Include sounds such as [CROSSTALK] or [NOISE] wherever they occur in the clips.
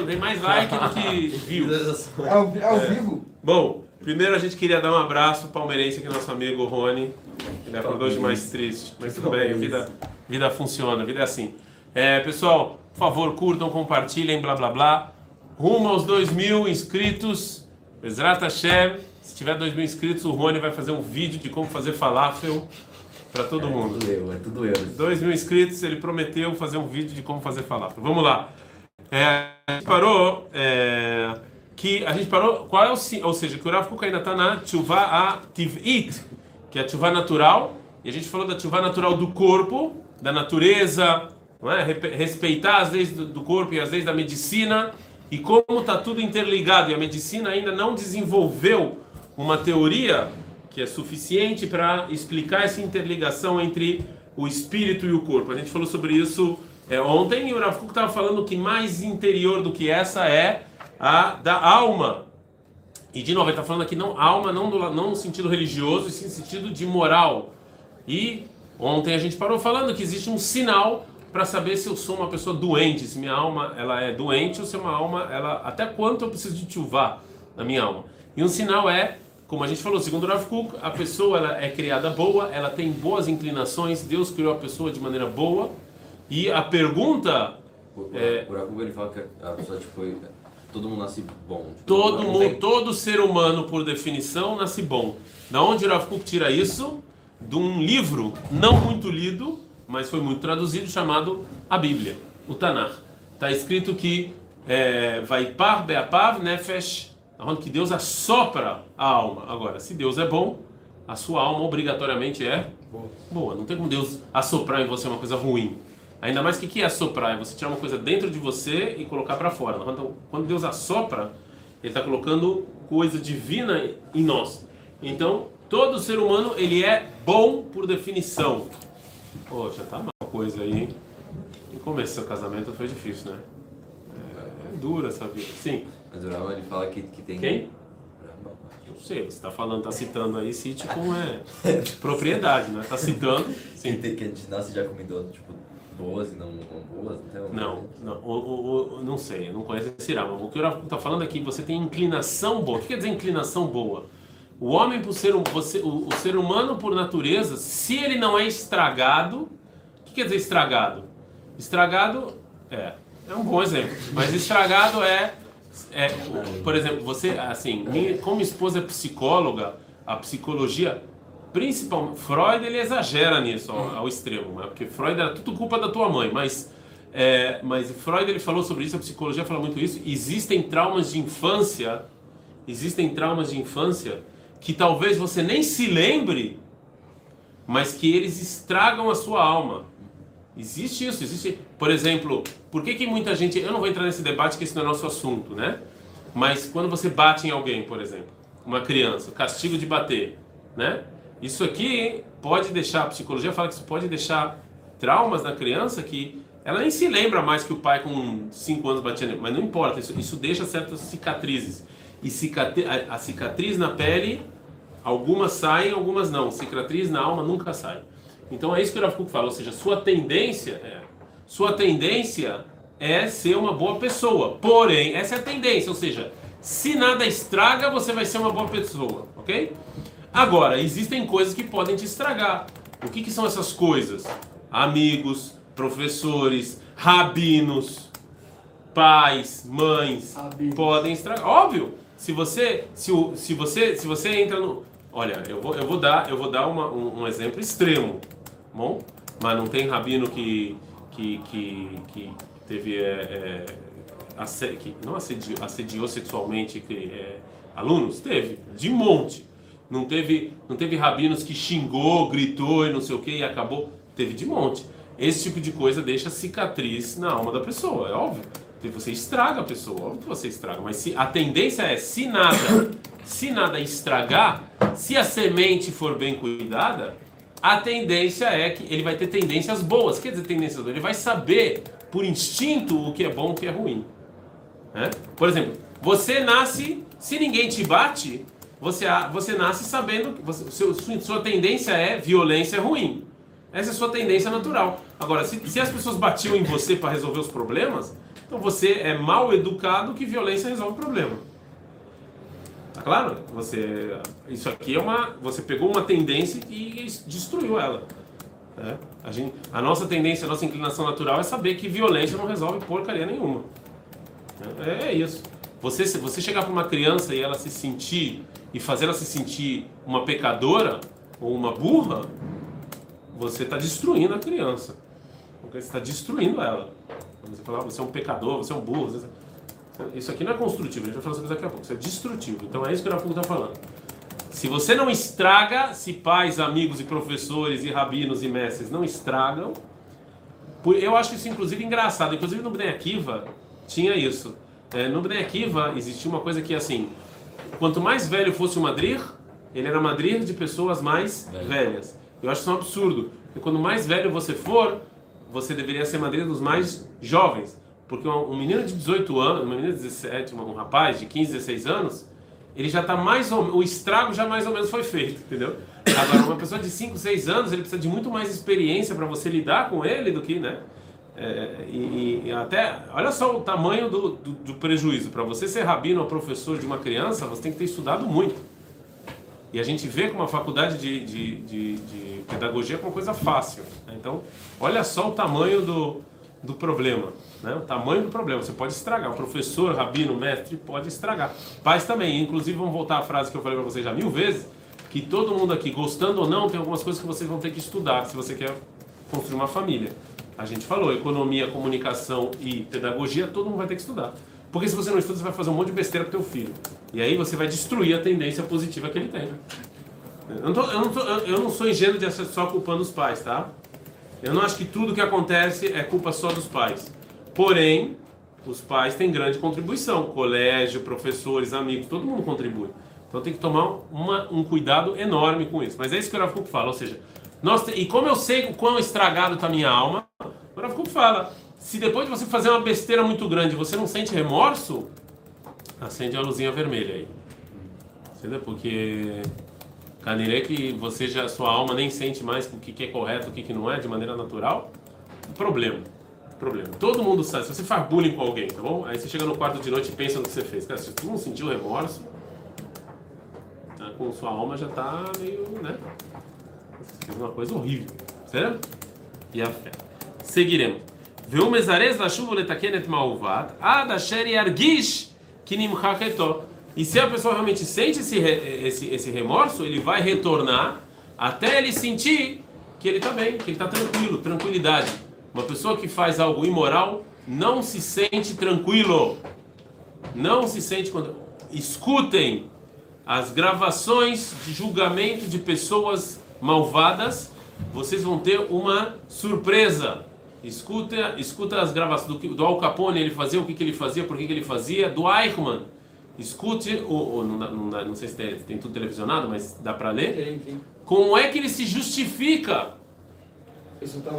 tem mais like do que [LAUGHS] views. Ao, ao vivo? Bom, primeiro a gente queria dar um abraço palmeirense aqui, nosso amigo Rony. Ele acordou de mais triste, mas tudo bem, vida, vida funciona, vida é assim. É, pessoal, por favor, curtam, compartilhem, blá blá blá. Rumo aos 2 mil inscritos. Exrata Hashem. Se tiver 2 mil inscritos, o Rony vai fazer um vídeo de como fazer falafel para todo mundo. Tudo eu, é tudo eu. 2 mil inscritos, ele prometeu fazer um vídeo de como fazer falafel. Vamos lá. É, a gente parou. É, que a gente parou. Qual é o Ou seja, que o Rav ainda está na Tchuvah Ativit, que é a Tchuvah natural. E a gente falou da Tchuvah natural do corpo, da natureza, é? Respeitar as leis do corpo e as leis da medicina. E como está tudo interligado e a medicina ainda não desenvolveu uma teoria que é suficiente para explicar essa interligação entre o espírito e o corpo. A gente falou sobre isso é, ontem e o Rav estava falando que mais interior do que essa é a da alma. E de novo, ele está falando aqui não alma, não, do, não no sentido religioso, e sim no sentido de moral. E ontem a gente parou falando que existe um sinal para saber se eu sou uma pessoa doente, se minha alma ela é doente ou se uma alma ela até quanto eu preciso de chuvar na minha alma. E um sinal é, como a gente falou, segundo Rav Kuk, a pessoa ela é criada boa, ela tem boas inclinações, Deus criou a pessoa de maneira boa. E a pergunta O, É. ele fala que a pessoa, tipo, todo mundo nasce bom. Tipo, Todo mundo, tem- todo ser humano, por definição, nasce bom. Da onde o Rav Kuk tira isso? De um livro não muito lido, mas foi muito traduzido, chamado a Bíblia, o Tanakh. Está escrito que é, vai par beapav nefesh, onde que Deus assopra a alma. Agora, se Deus é bom, a sua alma obrigatoriamente é boa. Não tem como Deus assoprar em você uma coisa ruim. Ainda mais que o que é assoprar? É você tirar uma coisa dentro de você e colocar para fora. Então, quando Deus assopra, Ele está colocando coisa divina em nós. Então, todo ser humano ele é bom por definição. Poxa, tá uma coisa aí. No começo do seu casamento foi difícil, né? É, é dura essa vida. Sim. Mas o Rama, ele fala que, que tem... Quem? Eu sei, você está falando, está citando aí, cite como [LAUGHS] é propriedade, né? Está citando. Sim. tem- que a gente nasce já comendo, tipo, boas e não, não boas, não tem uma- Não, não, o, o, não sei, eu não conheço esse Rama. O que o Rafa está falando aqui, você tem inclinação boa. O que quer dizer inclinação boa? O homem, por ser você, o, o ser humano, por natureza, se ele não é estragado, o que quer dizer estragado? Estragado é, é um bom exemplo, mas estragado é, é por exemplo, você, assim, minha, como esposa é psicóloga, a psicologia, principalmente, Freud ele exagera nisso ao, ao extremo, né? porque Freud era tudo culpa da tua mãe, mas é, mas Freud ele falou sobre isso, a psicologia fala muito isso. Existem traumas de infância, existem traumas de infância que talvez você nem se lembre, mas que eles estragam a sua alma. Existe isso, existe. Por exemplo, por que, que muita gente. Eu não vou entrar nesse debate, que esse não é nosso assunto, né? Mas quando você bate em alguém, por exemplo, uma criança, castigo de bater, né? Isso aqui pode deixar, a psicologia fala que isso pode deixar traumas na criança que ela nem se lembra mais que o pai com 5 anos batia nele, mas não importa, isso, isso deixa certas cicatrizes. E cicatri a, a cicatriz na pele, algumas saem, algumas não. Cicatriz na alma nunca sai. Então é isso que o Kuk fala, ou seja, sua tendência é, sua tendência é ser uma boa pessoa. Porém, essa é a tendência, ou seja, se nada estraga, você vai ser uma boa pessoa, ok? Agora, existem coisas que podem te estragar. O que, que são essas coisas? Amigos, professores, rabinos, pais, mães Rabinos. podem estragar. Óbvio. Se você, se, o, se você, se você entra no, olha, eu vou, eu vou dar, eu vou dar uma, um, um exemplo extremo, bom? Mas não tem rabino que, que, que, que teve, é, é, asse- que não assediou, assediou sexualmente que, é, alunos, teve, de monte. Não teve, não teve rabinos que xingou, gritou e não sei o que e acabou. Teve de monte. Esse tipo de coisa deixa cicatriz na alma da pessoa, é óbvio. Você estraga a pessoa, óbvio que você estraga. Mas se, a tendência é, se nada, se nada estragar, se a semente for bem cuidada, a tendência é que ele vai ter tendências boas. Quer dizer, tendências boas? Ele vai saber, por instinto, o que é bom e o que é ruim. né? Por exemplo, você nasce, se ninguém te bate, você, você nasce sabendo que você, sua, tendência é violência ruim. Essa é a sua tendência natural. Agora, se, se as pessoas batiam em você para resolver os problemas, Então você é mal educado que violência resolve o problema. Tá claro? Você, isso aqui é uma, você pegou uma tendência e destruiu ela. Né? A, gente, a nossa tendência, a nossa inclinação natural é saber que violência não resolve porcaria nenhuma. É, é isso. Você, se você chegar para uma criança e ela se sentir e fazer ela se sentir uma pecadora ou uma burra, você está destruindo a criança. Você está destruindo ela. Você fala, ah, você é um pecador, você é um burro. Você... Isso aqui não é construtivo, a gente vai falar sobre isso daqui a pouco. Isso é destrutivo. Então é isso que o Rafugo está falando. Se você não estraga, se pais, amigos e professores e rabinos e mestres não estragam, eu acho isso inclusive engraçado. Inclusive no Bnei Akiva tinha isso. É, no Bnei Akiva existia uma coisa que assim, quanto mais velho fosse o madrir, ele era madrir de pessoas mais Velho. velhas. Eu acho isso um absurdo. Porque quando mais velho você for, você deveria ser madrinha dos mais jovens. Porque um, menino de 18 anos, uma menina de 17, um rapaz de 15, 16 anos, ele já está mais ou o estrago já mais ou menos foi feito, entendeu? Agora, uma pessoa de 5, 6 anos, ele precisa de muito mais experiência para você lidar com ele do que, né? É, e, e, até, olha só o tamanho do, do, do prejuízo. Para você ser rabino ou professor de uma criança, você tem que ter estudado muito. E a gente vê que uma faculdade de, de, de, de pedagogia é uma coisa fácil. Né? Então, olha só o tamanho do, do problema. Né? O tamanho do problema. Você pode estragar. O professor, rabino, mestre pode estragar. Pais também. Inclusive, vamos voltar à frase que eu falei para vocês já mil vezes: que todo mundo aqui, gostando ou não, tem algumas coisas que vocês vão ter que estudar se você quer construir uma família. A gente falou, economia, comunicação e pedagogia, todo mundo vai ter que estudar. Porque se você não estuda, você vai fazer um monte de besteira pro teu filho. E aí você vai destruir a tendência positiva que ele tem. Eu não, tô, eu não, tô, eu não sou ingênuo de ser só culpando os pais, tá? Eu não acho que tudo que acontece é culpa só dos pais. Porém, os pais têm grande contribuição. Colégio, professores, amigos, todo mundo contribui. Então tem que tomar uma, um cuidado enorme com isso. Mas é isso que o Rav fala, ou seja, nós, e como eu sei o quão estragado está a minha alma, o Rav fala, se depois de você fazer uma besteira muito grande você não sente remorso, acende a luzinha vermelha aí. Entendeu? Porque canirê que você já, sua alma nem sente mais o que é correto, o que não é, de maneira natural, problema. Problema. Todo mundo sabe. Se você faz bullying com alguém, tá bom? Aí você chega no quarto de noite e pensa no que você fez. Cara, se tu não sentiu remorso, tá, com sua alma já tá meio, né? Você fez uma coisa horrível. Certo? E a fé seguiremos. Veu mezares la chuva letakenet malvat, ad asher yargish kinimchaketo. E se a pessoa realmente sente esse, esse, esse remorso, ele vai retornar até ele sentir que ele está bem, que ele está tranquilo, tranquilidade. Uma pessoa que faz algo imoral não se sente tranquilo. Não se sente quando. Escutem as gravações de julgamento de pessoas malvadas, vocês vão ter uma surpresa. Escuta, escuta as gravações do, do Al Capone, ele fazia o que, que ele fazia, por que, que ele fazia, do Eichmann. Escute, ou, ou não, não, não, sei se tem, tem, tudo televisionado, mas dá para ler. Como é que ele se justifica?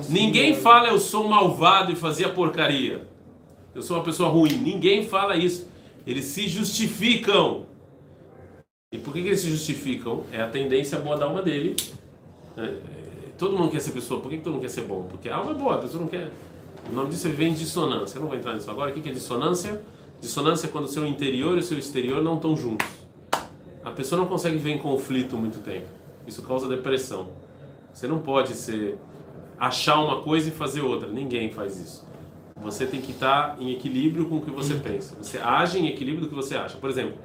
Ninguém fala eu sou malvado e fazia porcaria. Eu sou uma pessoa ruim. Ninguém fala isso. Eles se justificam. E por que, que eles se justificam? É a tendência boa da alma dele. É, Todo mundo quer ser pessoa. Por que, todo mundo quer ser bom? Porque a alma é boa, a pessoa não quer. O nome disso vem dissonância. Eu não vou entrar nisso agora. O que é dissonância? Dissonância é quando o seu interior e o seu exterior não estão juntos. A pessoa não consegue viver em conflito muito tempo. Isso causa depressão. Você não pode ser achar uma coisa e fazer outra. Ninguém faz isso. Você tem que estar em equilíbrio com o que você pensa. Você age em equilíbrio do que você acha. Por exemplo,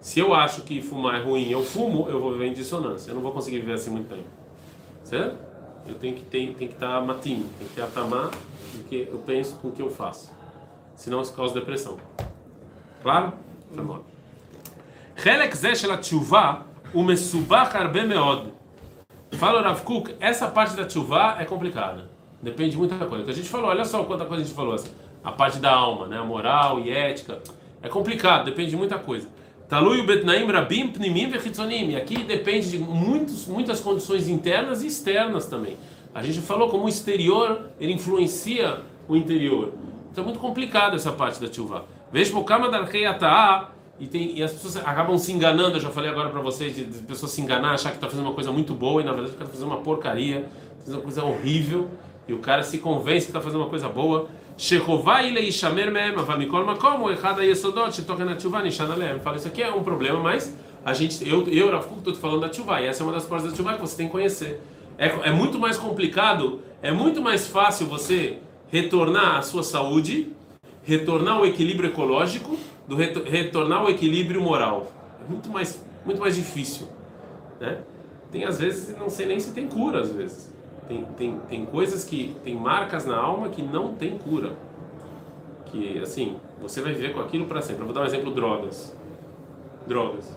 se eu acho que fumar é ruim, eu fumo, eu vou viver em dissonância. Eu não vou conseguir viver assim muito tempo. Certo? Eu tenho que ter, tem que estar matinho, tem que ter atamar do que eu penso com o que eu faço. Senão isso causa depressão. Claro? חלק זה של התשובה הוא מסובך הרבה מאוד. Fala Rav Kuk, essa parte da tchuvá é complicada. Depende de muita coisa. Que a gente falou, olha só quanta coisa a gente falou. Assim, a parte da alma, né? A moral e ética. É complicado, depende de muita coisa. Talui betnaim rabim pnimim vechitzonim. Aqui depende de muitos, muitas condições internas e externas também. A gente falou como o exterior ele influencia o interior. Então é muito complicado essa parte da chuva. Veja o kama da e tem e as pessoas acabam se enganando. Eu já falei agora para vocês de, de, pessoas se enganar, achar que está fazendo uma coisa muito boa e na verdade está fazendo uma porcaria, fazendo uma coisa horrível. E o cara se convence que está fazendo uma coisa boa. Fala, isso aqui é um problema, mas a gente, eu, eu Rafuku, estou falando da Tshuva, e essa é uma das partes da Tshuva que você tem que conhecer. É, é muito mais complicado, é muito mais fácil você retornar à sua saúde, retornar ao equilíbrio ecológico, do retor, retornar ao equilíbrio moral. É muito mais, muito mais difícil. Né? Tem às vezes, não sei nem se tem cura às vezes. Tem, tem, tem coisas que tem marcas na alma que não tem cura. Que assim, você vai viver com aquilo para sempre. Eu vou dar um exemplo: drogas. Drogas.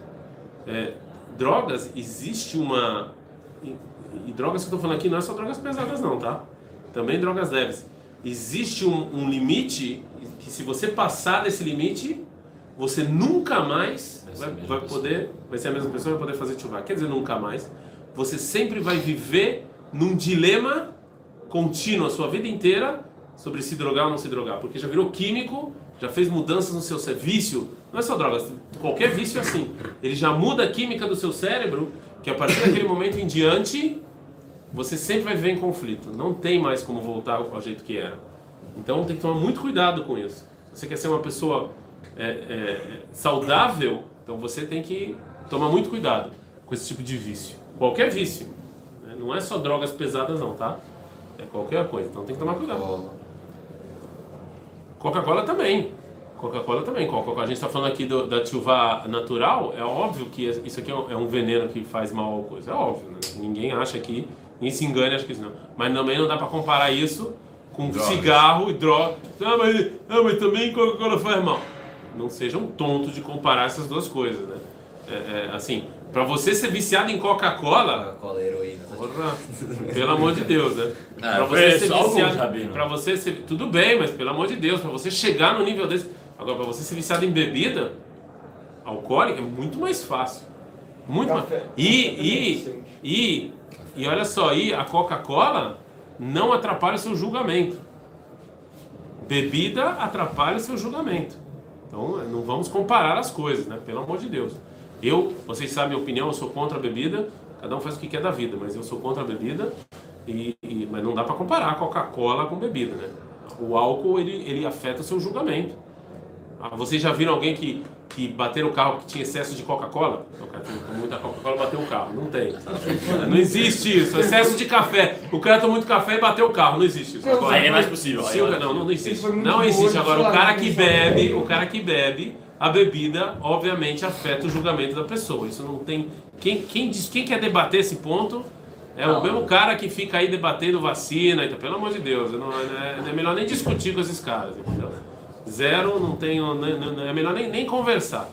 É, drogas, existe uma. E, e drogas que eu estou falando aqui não é só drogas pesadas, não, tá? Também drogas leves. Existe um, um limite que, se você passar desse limite, você nunca mais vai, vai poder, vai ser a mesma pessoa, vai poder fazer chuva. Quer dizer, nunca mais. Você sempre vai viver num dilema contínuo a sua vida inteira sobre se drogar ou não se drogar, porque já virou químico, já fez mudanças no seu vício, não é só drogas, qualquer vício é assim. Ele já muda a química do seu cérebro, que a partir daquele momento em diante, você sempre vai viver em conflito. Não tem mais como voltar ao jeito que era. Então tem que tomar muito cuidado com isso. Se você quer ser uma pessoa é, é, saudável, então você tem que tomar muito cuidado com esse tipo de vício. Qualquer vício. Não é só drogas pesadas não, tá? É qualquer coisa. Então tem que tomar cuidado. Coca-Cola também. Coca-Cola também. Coca a gente está falando aqui do, da chuva natural. É óbvio que isso aqui é um, é um veneno que faz mal ao coisa. É óbvio. Né? Ninguém acha que. Ninguém se engane, acho que isso não. Mas também não dá para comparar isso com Drogas. cigarro e droga. Ah, mas, ah, mas também Coca-Cola faz mal. Não sejam tontos de comparar essas duas coisas, né? É, é, assim, para você ser viciado em Coca-Cola. Coca-Cola é heroína. Porra, pelo amor de Deus, né? Ah, para você ser viciado. Para você ser. Tudo bem, mas pelo amor de Deus, para você chegar no nível desse. Agora, para você ser viciado em bebida alcoólica é muito mais fácil. Muito mais. E, e, e, e olha só, e a Coca-Cola não atrapalha o seu julgamento. Bebida atrapalha o seu julgamento. Então, não vamos comparar as coisas, né? Pelo amor de Deus. Eu, vocês sabem a minha opinião, eu sou contra a bebida. Cada um faz o que quer da vida, mas eu sou contra a bebida. E, e mas não dá para comparar Coca-Cola com bebida, né? O álcool ele, ele afeta o seu julgamento. Ah, vocês já viram alguém que, que bateram o carro que tinha excesso de Coca-Cola? O cara tomou muita Coca-Cola bateu o carro. Não tem. Não existe isso. Excesso de café. O cara tomou muito café e bateu o carro. Não existe isso. Agora, Aí é mais possível. Sim, não, não, não existe. Não existe. Agora, o cara que bebe, o cara que bebe, a bebida, obviamente, afeta o julgamento da pessoa. Isso não tem. Quem, quem, diz, quem quer debater esse ponto é não. o mesmo cara que fica aí debatendo vacina. Então, pelo amor de Deus, não, é, é melhor nem discutir com esses caras. Entendeu? Zero, não tenho. É melhor nem, nem conversar.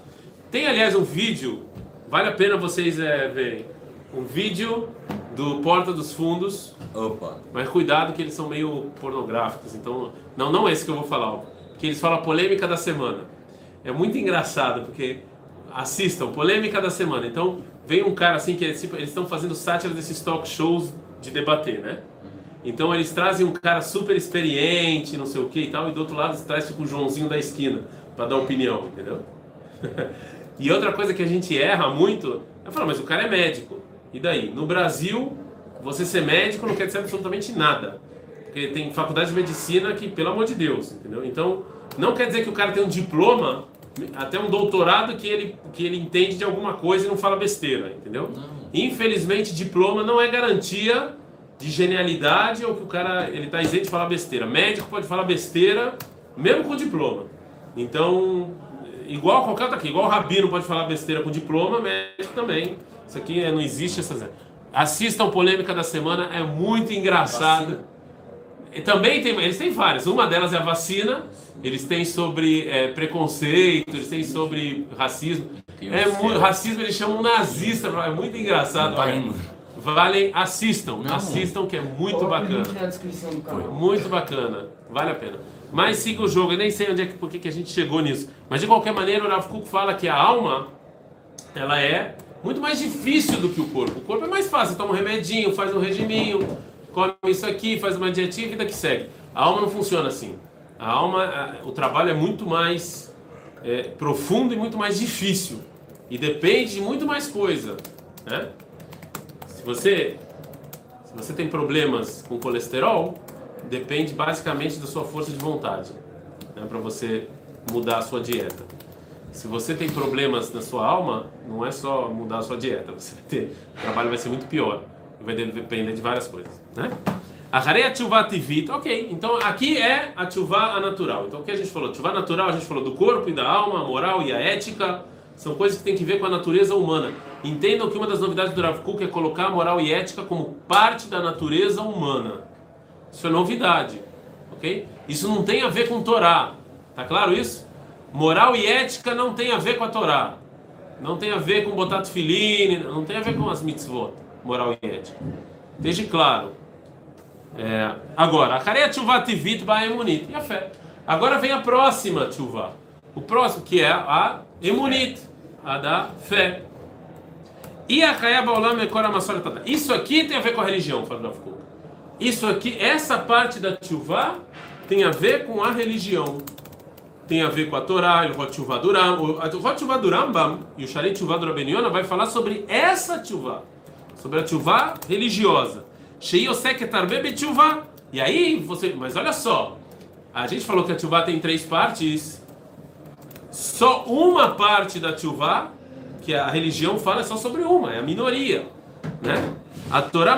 Tem, aliás, um vídeo, vale a pena vocês é, verem. Um vídeo do Porta dos Fundos. Opa. Mas cuidado que eles são meio pornográficos. Então, não, não é esse que eu vou falar. Que eles falam a polêmica da semana. É muito engraçado, porque assistam, polêmica da semana. Então, vem um cara assim que eles estão fazendo sátira desses talk shows de debater, né? Então eles trazem um cara super experiente, não sei o que e tal, e do outro lado traz tipo o Joãozinho da esquina para dar opinião, entendeu? [LAUGHS] e outra coisa que a gente erra muito é falar, mas o cara é médico. E daí? No Brasil, você ser médico não quer dizer absolutamente nada. Porque tem faculdade de medicina que, pelo amor de Deus, entendeu? Então, não quer dizer que o cara tem um diploma, até um doutorado que ele, que ele entende de alguma coisa e não fala besteira, entendeu? Não. Infelizmente, diploma não é garantia de genialidade ou que o cara ele está isento de falar besteira. Médico pode falar besteira mesmo com diploma. Então, igual qualquer outro aqui, igual o rabino pode falar besteira com diploma, médico também. Isso aqui é, não existe essas. Assistam polêmica da semana, é muito engraçado. E também tem, eles têm várias. Uma delas é a vacina. Eles têm sobre é, preconceito, eles têm sobre racismo. É muito, racismo eles chamam nazista, é muito engraçado. Valem, assistam, não. assistam que é muito bacana. Muito bacana, vale a pena. Mas siga o jogo, eu nem sei onde é que, por que a gente chegou nisso. Mas de qualquer maneira, o Rav Kuk fala que a alma, ela é muito mais difícil do que o corpo. O corpo é mais fácil, toma um remedinho, faz um regiminho, come isso aqui, faz uma dietinha e vida que segue. A alma não funciona assim. A alma, o trabalho é muito mais é, profundo e muito mais difícil. E depende de muito mais coisa. Né? Se você, se você tem problemas com colesterol, depende basicamente da sua força de vontade, né, para você mudar a sua dieta. Se você tem problemas na sua alma, não é só mudar a sua dieta, você vai ter, o trabalho vai ser muito pior, vai depender de várias coisas, né? Acharei a tshuva tivit, ok. Então aqui é a tshuva natural. Então o que a gente falou? Tshuva natural, a gente falou do corpo e da alma, a moral e a ética. São coisas que têm que ver com a natureza humana. Entendam que uma das novidades do Rav Kuk é colocar a moral e ética como parte da natureza humana. Isso é novidade, ok? Isso não tem a ver com Torá. Tá claro isso? Moral e ética não tem a ver com a Torá. Não tem a ver com botar tefiline, não tem a ver com as mitzvot, moral e ética. Esteja claro. É, agora, a careia tshuva tivit emunit. E a fé. Agora vem a próxima tshuva. O próximo, que é a emunit, a da fé. E a baolam Isso aqui tem a ver com a religião, falando Isso aqui, essa parte da tshuva tem a ver com a religião. Tem a ver com a Torá, o Rotshuva do Rambam. O Rotshuva do Rambam e o Shalit Tshuva do Rabeniona vai falar sobre essa tshuva. Sobre a tshuva religiosa. E aí, você. Mas olha só. A gente falou que a tshuva tem três partes. Só uma parte da tshuva, que a religião fala, é só sobre uma, é a minoria. Né? A Torá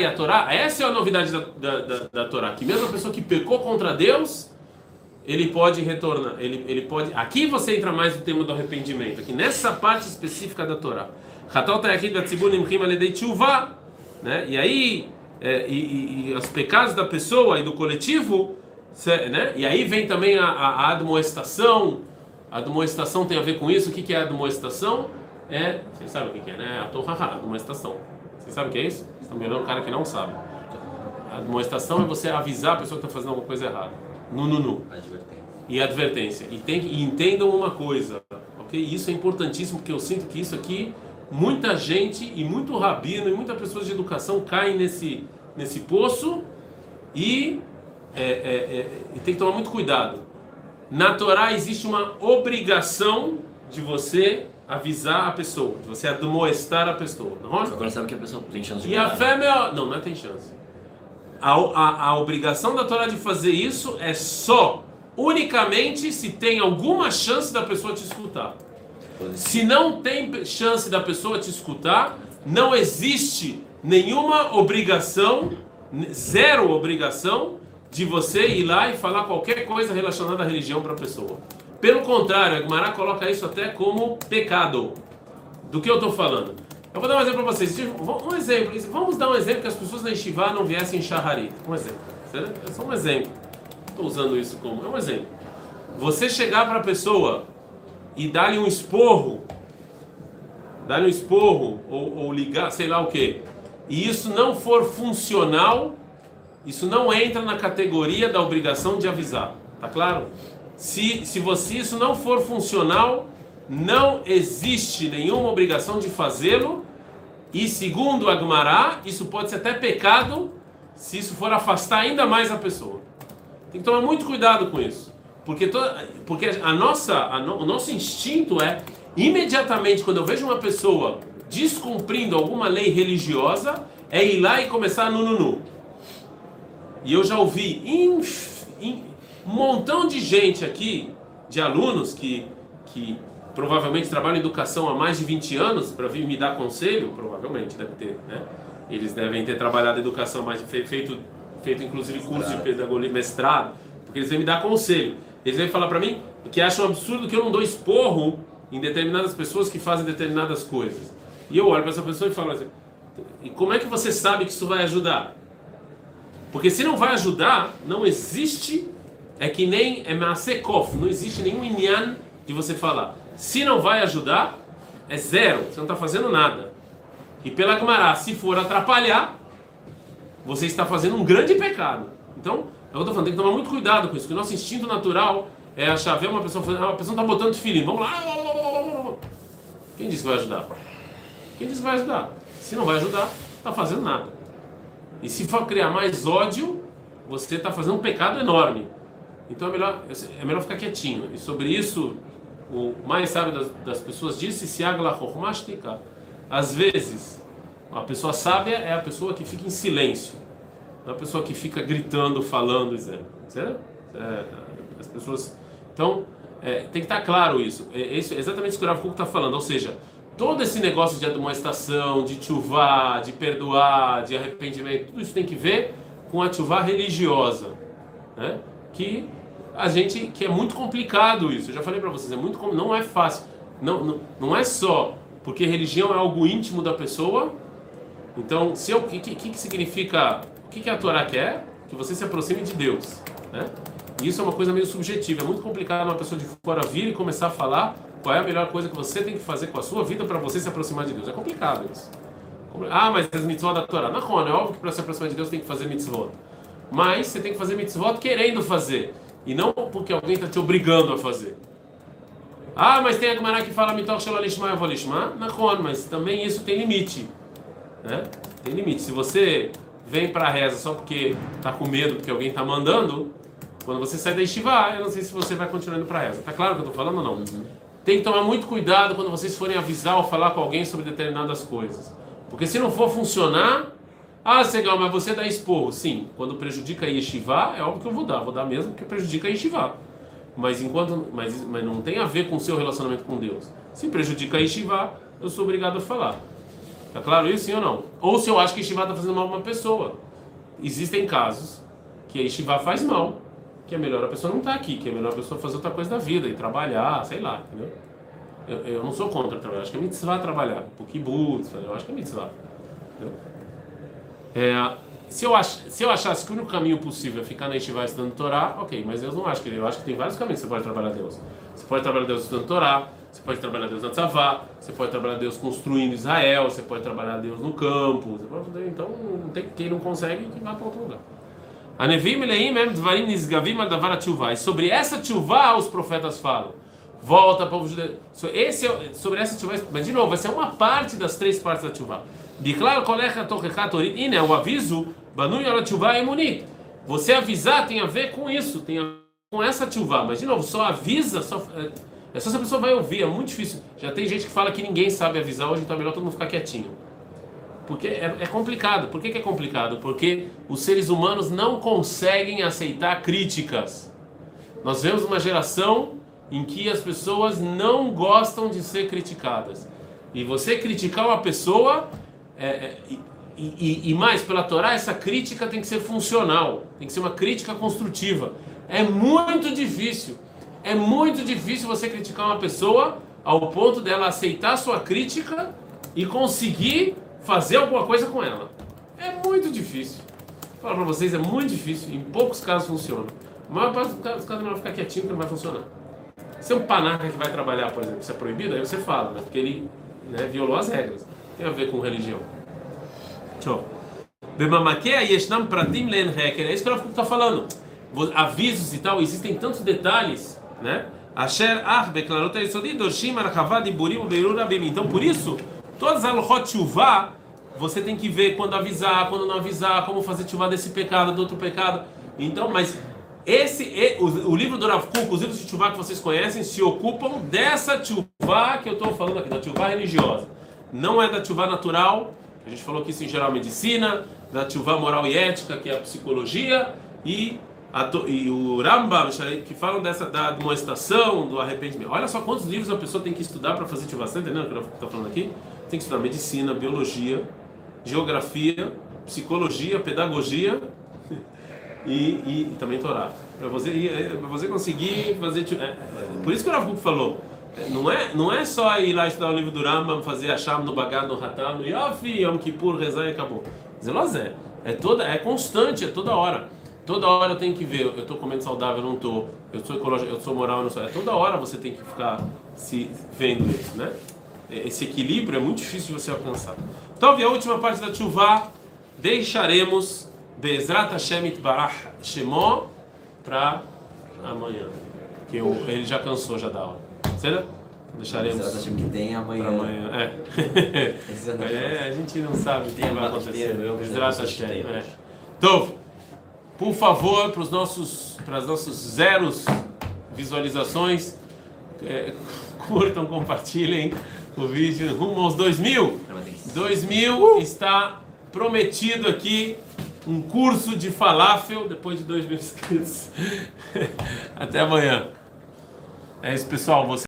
e a Torá, essa é a novidade da, da, da, da Torá, que mesmo a pessoa que pecou contra Deus, ele pode retornar, ele, ele pode. Aqui você entra mais no tema do arrependimento, aqui nessa parte específica da Torá. Hatal Tayakid Batzibur Nimchim Aledei Tshuva né? E aí, é, e, e, os pecados da pessoa e do coletivo, né? E aí vem também a, a, a admoestação. A admoestação tem a ver com isso. O que, que é a admoestação? É, vocês sabem o que, que é, né? A torraha, admoestação. Vocês sabem o que é isso? Vocês estão mirando um cara que não sabe. A admoestação é você avisar a pessoa que está fazendo alguma coisa errada. No, no, no. Advertência. E advertência. E, tem, e entendam uma coisa, ok? Isso é importantíssimo, porque eu sinto que isso aqui muita gente e muito rabino e muitas pessoas de educação caem nesse, nesse poço e, é, é, é, e tem que tomar muito cuidado. Na Torá existe uma obrigação de você avisar a pessoa, de você admoestar a pessoa. Não é? Agora sabe que a pessoa tem chance de E a fé é melhor. Não, não é tem chance. A, a, a obrigação da Torá de fazer isso é só, unicamente, se tem alguma chance da pessoa te escutar. Se não tem chance da pessoa te escutar, não existe nenhuma obrigação, zero obrigação, de você ir lá e falar qualquer coisa relacionada à religião para a pessoa. Pelo contrário, a Gemara coloca isso até como pecado. Do que eu estou falando? Eu vou dar um exemplo para vocês. Um exemplo. Vamos dar um exemplo que as pessoas na Yeshiva não viessem em Shaharit. Um exemplo. É só um exemplo. Estou usando isso como. É um exemplo. Você chegar para a pessoa e dar-lhe um esporro, dar-lhe um esporro ou, ou ligar, sei lá o que, e isso não for funcional, isso não entra na categoria da obrigação de avisar, tá claro? Se, se você isso não for funcional, não existe nenhuma obrigação de fazê-lo, e segundo Agmará, isso pode ser até pecado se isso for afastar ainda mais a pessoa. Tem que tomar muito cuidado com isso. Porque, toda, porque a nossa, a no, o nosso instinto é, imediatamente, quando eu vejo uma pessoa descumprindo alguma lei religiosa, é ir lá e começar no nunu. E eu já ouvi um montão de gente aqui, de alunos que, que provavelmente trabalham em educação há mais de 20 anos, para vir me dar conselho, provavelmente deve ter, né? Eles devem ter trabalhado em educação, mais feito, feito inclusive curso de pedagogia, mestrado, porque eles vêm me dar conselho. Eles vêm falar para mim que acham absurdo que eu não dou esporro em determinadas pessoas que fazem determinadas coisas. E eu olho para essa pessoa e falo assim: e como é que você sabe que isso vai ajudar? Porque se não vai ajudar, não existe, é que nem é Maasekof, não existe nenhum inyan de você falar. Se não vai ajudar, é zero, você não está fazendo nada. E pela Gemara, se for atrapalhar, você está fazendo um grande pecado. Então, eu estou falando, tem que tomar muito cuidado com isso, porque o nosso instinto natural é achar, ver uma pessoa falando, ah, a pessoa está botando filhinho, vamos lá. Quem disse que vai ajudar? Quem disse que vai ajudar? Se não vai ajudar, está fazendo nada. E se for criar mais ódio, você está fazendo um pecado enorme. Então é melhor, é melhor ficar quietinho. E sobre isso, o mais sábio das, das pessoas disse: se Às vezes, a pessoa sábia é a pessoa que fica em silêncio. Não é uma pessoa que fica gritando, falando, dizendo. Certo? É, as pessoas. Então, é, tem que estar claro isso. É, isso é exatamente isso que o Rav está falando. Ou seja, todo esse negócio de admoestação, de chuvar, de perdoar, de arrependimento, tudo isso tem que ver com a chuva religiosa, né? Que a gente, que é muito complicado isso. Eu já falei para vocês, é muito, não é fácil. Não, não, não é só porque religião é algo íntimo da pessoa. Então, se que, que, que significa, o que, que a Torá quer? Que você se aproxime de Deus, né? E isso é uma coisa meio subjetiva. É muito complicado uma pessoa de fora vir e começar a falar qual é a melhor coisa que você tem que fazer com a sua vida para você se aproximar de Deus. É complicado isso. Ah, mas as mitzvot da Torá. Não, é óbvio que para se aproximar de Deus tem que fazer mitzvot. Mas você tem que fazer mitzvot querendo fazer. E não porque alguém está te obrigando a fazer. Ah, mas tem a Gemara que fala mitoch shel alishma eu vou lishma. Não, mas também isso tem limite. Né? Tem limite. Se você vem para a reza só porque está com medo porque alguém está mandando, quando você sai da Yeshiva, eu não sei se você vai continuar indo para a reza. Tá claro que eu estou falando ou não? Uhum. Tem que tomar muito cuidado quando vocês forem avisar ou falar com alguém sobre determinadas coisas. Porque se não for funcionar, ah, legal, mas você dá esporro. Sim, quando prejudica a Yeshiva, é óbvio que eu vou dar. Vou dar mesmo porque prejudica a Yeshiva. Mas, enquanto, mas, mas não tem a ver com o seu relacionamento com Deus. Se prejudica a Yeshiva, eu sou obrigado a falar. Tá claro isso, sim ou não? Ou se eu acho que Yeshiva está fazendo mal a uma pessoa. Existem casos que a Yeshiva faz mal que é melhor a pessoa não estar tá aqui, que é melhor a pessoa fazer outra coisa da vida e trabalhar, sei lá, entendeu? Eu, eu não sou contra trabalhar, acho que é mitzvah trabalhar, o kibbutz, eu acho que é mitzvah. É, se, eu ach, se eu achasse que o único caminho possível é ficar na Yeshiva estudando Torá, ok, mas eu não acho que eu acho que tem vários caminhos que você pode trabalhar Deus. Você pode trabalhar Deus estudando Torá, você pode trabalhar Deus na tzavá, você pode trabalhar Deus construindo Israel, você pode trabalhar Deus no campo, pode, então não tem quem não consegue que vá para outro lugar. Anevim leim em dvarim nisgavim adavar tshuva. E sobre essa tshuva os profetas falam. Volta povo judeu. Esse é, sobre essa tshuva, mas de novo, vai ser uma parte das três partes da tshuva. Biclar kolecha tochechat orit. E o aviso, banu yala tshuva emunit. Você avisar tem a ver com isso, tem a ver com essa tshuva. Mas de novo, só avisa, só, é, é só se a pessoa vai ouvir, é muito difícil. Já tem gente que fala que ninguém sabe avisar hoje, então é melhor todo mundo ficar quietinho. Porque é, é complicado. Por que, que é complicado? Porque os seres humanos não conseguem aceitar críticas. Nós vemos uma geração em que as pessoas não gostam de ser criticadas. E você criticar uma pessoa, é, é, e, e, e, mais, pela Torá, essa crítica tem que ser funcional, tem que ser uma crítica construtiva. É muito difícil, é muito difícil você criticar uma pessoa ao ponto dela aceitar sua crítica e conseguir fazer alguma coisa com ela. É muito difícil. Vou falar para vocês, é muito difícil. Em poucos casos funciona. A maior parte dos casos, casos vai ficar quietinho que não vai funcionar. Se é um panaca que vai trabalhar, por exemplo, isso é proibido, aí você fala, né? Porque ele né, violou as regras. Tem a ver com religião. Tchau. Bemamaquea yeshnam pratim len. É isso que ela está falando. Avisos e tal, existem tantos detalhes, né? Asher ah beklarot yesodid dorshim archavad diburim beirur rabim. Então, por isso, Todas as alhot você tem que ver quando avisar, quando não avisar, como fazer chuvá desse pecado, do outro pecado. Então, mas esse, o, o livro do Rav Kuk, os livros de chuvá que vocês conhecem, se ocupam dessa chuvá que eu estou falando aqui, da chuvá religiosa. Não é da chuvá natural, a gente falou que isso em geral é medicina, da chuvá moral e ética, que é a psicologia, e, e o Rambam, que falam dessa da demonstração, do arrependimento. Olha só quantos livros a pessoa tem que estudar para fazer está entendendo o que eu estou falando aqui? tem que estudar medicina, biologia, geografia, psicologia, pedagogia [LAUGHS] e, e, e também Torá. Para você, pra você conseguir fazer. É, por isso que o Rav falou. Não é, não é só ir lá estudar o livro do Rambam, fazer a chama no Bagad, no Hatam, no Yofi, Yom Kippur, rezar e acabou. Zelozé. É, toda, é constante, é toda hora. Toda hora eu tenho que ver, eu estou comendo saudável, eu não estou, eu sou ecológico, eu sou moral, eu não sou. É toda hora você tem que ficar se vendo isso, né? esse equilíbrio é muito difícil de você alcançar. Então, a última parte da chuva, deixaremos Bezrat Hashem Barach Shemó para amanhã. Que eu, ele já cansou já da aula. Certo? Deixaremos. Bezrat Hashem que tem amanhã. amanhã. É. [LAUGHS] é. a gente não sabe o que vai acontecer. Bezrat Hashem. É. Então, por favor, para os nossos, para os nossos zeros visualizações, é, [LAUGHS] curtam, compartilhem o vídeo rumo aos 2 mil. 2 mil está prometido aqui um curso de falafel depois de 2 mil inscritos. [LAUGHS] Até amanhã. É isso, pessoal. Você